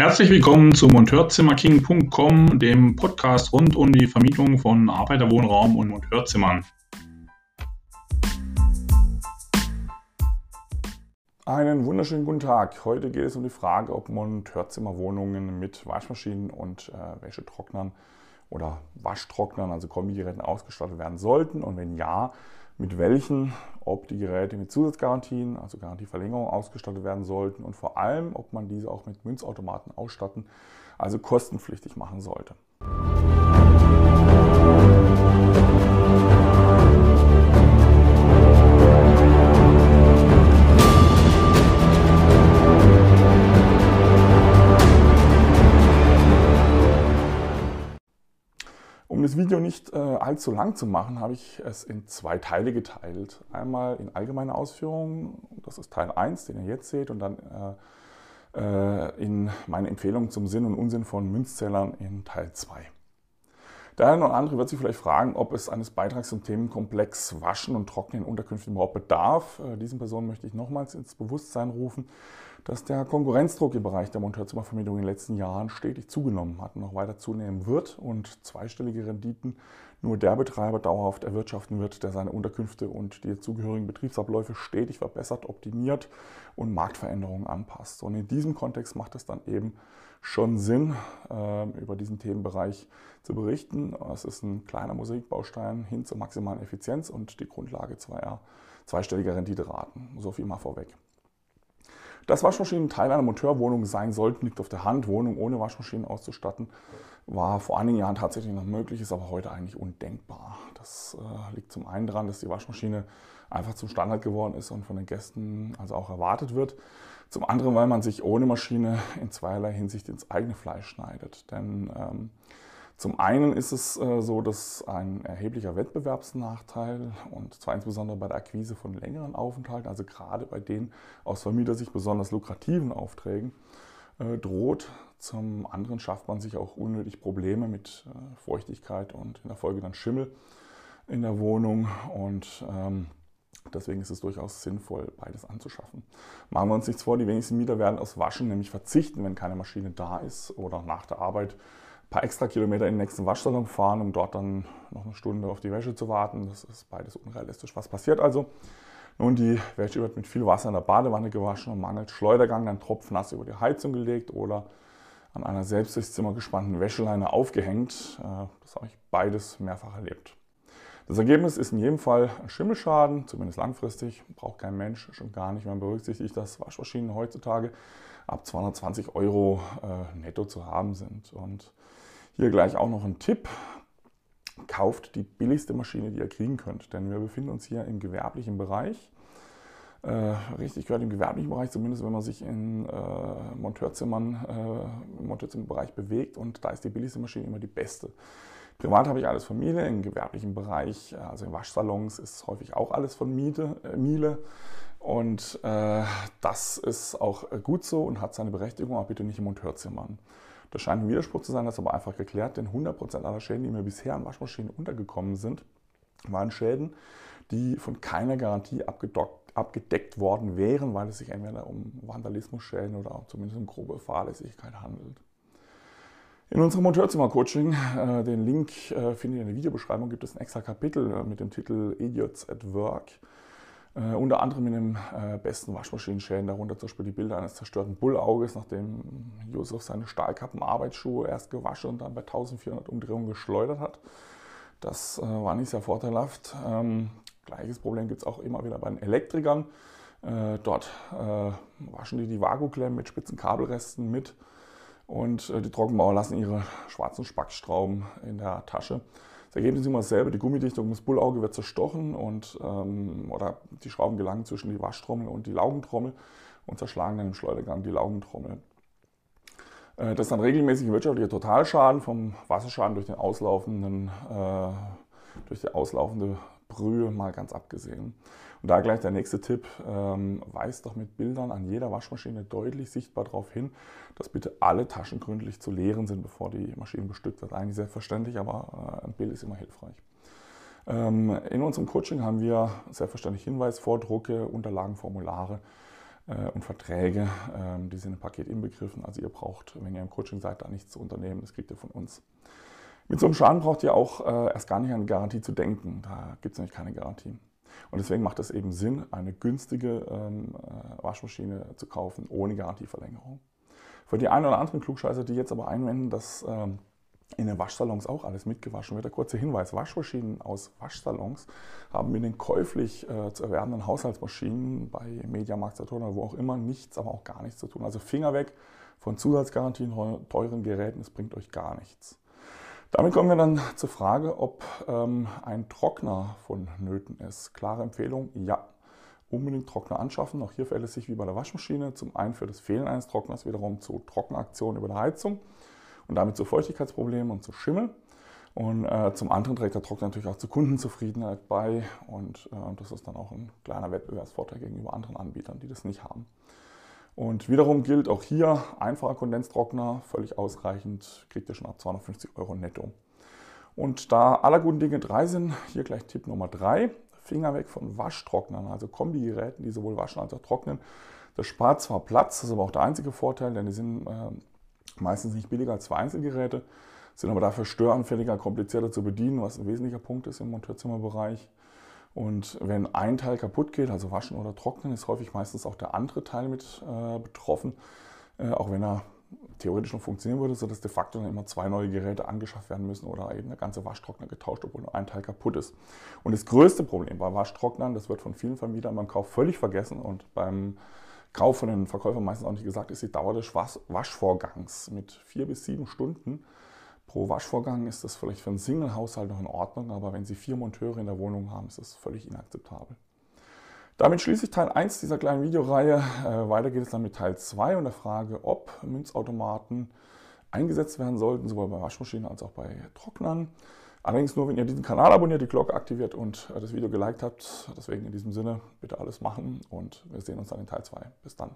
Herzlich willkommen zu Monteurzimmerking.com, dem Podcast rund um die Vermietung von Arbeiterwohnraum und Monteurzimmern. Einen wunderschönen guten Tag. Heute geht es um die Frage, ob Monteurzimmerwohnungen mit Waschmaschinen und äh, Wäschetrocknern oder Waschtrocknern, also Kombigeräten ausgestattet werden sollten und wenn ja, mit welchen, ob die Geräte mit Zusatzgarantien, also Garantieverlängerung ausgestattet werden sollten und vor allem, ob man diese auch mit Münzautomaten ausstatten, also kostenpflichtig machen sollte. Um das Video nicht äh, allzu lang zu machen, habe ich es in zwei Teile geteilt. Einmal in allgemeine Ausführungen, das ist Teil 1, den ihr jetzt seht, und dann äh, äh, in meine Empfehlung zum Sinn und Unsinn von Münzzählern in Teil 2. Der eine oder andere wird sich vielleicht fragen, ob es eines Beitrags zum Themenkomplex Waschen und Trocknen in Unterkünften überhaupt bedarf. Äh, diesen Personen möchte ich nochmals ins Bewusstsein rufen, dass der Konkurrenzdruck im Bereich der Monteurzimmervermietung in den letzten Jahren stetig zugenommen hat und noch weiter zunehmen wird und zweistellige Renditen nur der Betreiber dauerhaft erwirtschaften wird, der seine Unterkünfte und die zugehörigen Betriebsabläufe stetig verbessert, optimiert und Marktveränderungen anpasst. Und in diesem Kontext macht es dann eben schon Sinn, ähm, über diesen Themenbereich zu berichten. Es ist ein kleiner Mosaikbaustein hin zur maximalen Effizienz und die Grundlage zweier zweistelliger Renditeraten. So viel mal vorweg. Dass Waschmaschinen Teil einer Monteurwohnung sein sollten, liegt auf der Hand. Wohnungen ohne Waschmaschinen auszustatten, war vor einigen Jahren tatsächlich noch möglich, ist aber heute eigentlich undenkbar. Das äh, liegt zum einen daran, dass die Waschmaschine einfach zum Standard geworden ist und von den Gästen also auch erwartet wird. Zum anderen, weil man sich ohne Maschine in zweierlei Hinsicht ins eigene Fleisch schneidet. Denn ähm, zum einen ist es äh, so, dass ein erheblicher Wettbewerbsnachteil und zwar insbesondere bei der Akquise von längeren Aufenthalten, also gerade bei den aus Vermietersicht besonders lukrativen Aufträgen, äh, droht. Zum anderen schafft man sich auch unnötig Probleme mit äh, Feuchtigkeit und in der Folge dann Schimmel in der Wohnung und ähm, Deswegen ist es durchaus sinnvoll, beides anzuschaffen. Machen wir uns nichts vor, die wenigsten Mieter werden aus Waschen nämlich verzichten, wenn keine Maschine da ist oder nach der Arbeit paar extra Kilometer in den nächsten Waschsalon fahren, um dort dann noch eine Stunde auf die Wäsche zu warten. Das ist beides unrealistisch. Was passiert also? Nun, die Wäsche wird mit viel Wasser in der Badewanne gewaschen und mangelt Schleudergang dann tropfnass über die Heizung gelegt oder an einer selbst durchs Zimmer gespannten Wäscheleine aufgehängt. Äh, das habe ich beides mehrfach erlebt. Das Ergebnis ist in jedem Fall ein Schimmelschaden, zumindest langfristig. Braucht kein Mensch, schon gar nicht. Man berücksichtigt, dass Waschmaschinen heutzutage ab 220 Euro äh, netto zu haben sind. Und hier gleich auch noch ein Tipp. Kauft die billigste Maschine, die ihr kriegen könnt, denn wir befinden uns hier im gewerblichen Bereich. Äh, richtig gehört im gewerblichen Bereich, zumindest wenn man sich in äh, Monteurzimmern, äh, im Monteurzimmerbereich bewegt und da ist die billigste Maschine immer die beste. Privat habe ich alles von Miele, im gewerblichen Bereich, also in Waschsalons ist häufig auch alles von Miete, äh, Miele. Und äh, das ist auch gut so und hat seine Berechtigung, aber bitte nicht im Monteurzimmern. Das scheint ein Widerspruch zu sein, das ist aber einfach geklärt, denn 100% aller Schäden, die mir bisher an Waschmaschinen untergekommen sind, waren Schäden, die von keiner Garantie abgedeckt worden wären, weil es sich entweder um Vandalismusschäden oder zumindest um grobe Fahrlässigkeit handelt. In unserem Monteurzimmer-Coaching, äh, den Link äh, findet ihr in der Videobeschreibung, gibt es ein extra Kapitel äh, mit dem Titel Idiots at Work. Äh, unter anderem in den äh, besten Waschmaschinenschäden, darunter zum Beispiel die Bilder eines zerstörten Bullauges, nachdem Josef seine Stahlkappen Arbeitsschuhe erst gewaschen und dann bei 1400 Umdrehungen geschleudert hat. Das äh, war nicht sehr vorteilhaft. Ähm, gleiches Problem gibt es auch immer wieder bei den Elektrikern. Äh, dort äh, waschen die die Vagoklemmen mit spitzen Kabelresten mit und äh, die Trockenbauer lassen ihre schwarzen Spackstrauben in der Tasche. Das Ergebnis ist immer dasselbe, die Gummidichtung des Bullauge wird zerstochen und, ähm, oder die Schrauben gelangen zwischen die Waschtrommel und die Laugentrommel und zerschlagen dann im Schleudergang die Laugentrommel. Äh, das ist dann regelmäßig wirtschaftlicher Totalschaden vom Wasserschaden durch den auslaufenden, äh, durch die auslaufende Brühe mal ganz abgesehen. Und da gleich der nächste Tipp, ähm, weist doch mit Bildern an jeder Waschmaschine deutlich sichtbar darauf hin, dass bitte alle Taschen gründlich zu leeren sind, bevor die Maschine bestückt wird. Eigentlich selbstverständlich, aber äh, ein Bild ist immer hilfreich. Ähm, in unserem Coaching haben wir selbstverständlich Hinweisvordrucke, Unterlagen, Formulare äh, und Verträge, ähm, die sind im Paket inbegriffen. Also ihr braucht, wenn ihr im Coaching seid, da nichts zu unternehmen, das kriegt ihr von uns. Mit so einem Schaden braucht ihr auch äh, erst gar nicht an eine Garantie zu denken. Da gibt es nämlich keine Garantie. Und deswegen macht es eben Sinn, eine günstige ähm, äh, Waschmaschine zu kaufen ohne Garantieverlängerung. Für die einen oder anderen Klugscheißer, die jetzt aber einwenden, dass ähm, in den Waschsalons auch alles mitgewaschen wird. Der kurze Hinweis, Waschmaschinen aus Waschsalons haben mit den käuflich äh, zu erwerbenden Haushaltsmaschinen bei Mediamarkt, Saturn oder wo auch immer nichts, aber auch gar nichts zu tun. Also Finger weg von Zusatzgarantien, teuren Geräten, es bringt euch gar nichts. Damit kommen wir dann zur Frage, ob ähm, ein Trockner vonnöten ist. Klare Empfehlung, ja. Unbedingt Trockner anschaffen. Auch hier verhält es sich wie bei der Waschmaschine. Zum einen für das Fehlen eines Trockners wiederum zu Trockenaktionen über der Heizung und damit zu Feuchtigkeitsproblemen und zu Schimmel. Und äh, zum anderen trägt der Trockner natürlich auch zur Kundenzufriedenheit bei und äh, das ist dann auch ein kleiner Wettbewerbsvorteil gegenüber anderen Anbietern, die das nicht haben. Und wiederum gilt auch hier einfacher Kondenstrockner, völlig ausreichend, kriegt ihr schon ab 250 Euro netto. Und da aller guten Dinge drei sind, hier gleich Tipp Nummer drei. Finger weg von Waschtrocknern, also Kombigeräten, die sowohl waschen als auch trocknen. Das spart zwar Platz, das ist aber auch der einzige Vorteil, denn die sind äh, meistens nicht billiger als zwei Einzelgeräte, sind aber dafür störanfälliger, komplizierter zu bedienen, was ein wesentlicher Punkt ist im Monteurzimmerbereich. Und wenn ein Teil kaputt geht, also waschen oder trocknen, ist häufig meistens auch der andere Teil mit äh, betroffen, äh, auch wenn er theoretisch noch funktionieren würde, sodass de facto dann immer zwei neue Geräte angeschafft werden müssen oder eben der ganze Waschtrockner getauscht, obwohl nur ein Teil kaputt ist. Und das größte Problem bei Waschtrocknern, das wird von vielen Vermietern beim Kauf völlig vergessen und beim Kauf von den Verkäufern meistens auch nicht gesagt, ist die Dauer des Waschvorgangs mit vier bis sieben Stunden. Pro Waschvorgang ist das vielleicht für einen Single-Haushalt noch in Ordnung, aber wenn Sie vier Monteure in der Wohnung haben, ist das völlig inakzeptabel. Damit schließe ich Teil 1 dieser kleinen Videoreihe. Äh, weiter geht es dann mit Teil 2 und der Frage, ob Münzautomaten eingesetzt werden sollten, sowohl bei Waschmaschinen als auch bei Trocknern. Allerdings nur, wenn ihr diesen Kanal abonniert, die Glocke aktiviert und äh, das Video geliked habt. Deswegen in diesem Sinne bitte alles machen und wir sehen uns dann in Teil 2. Bis dann.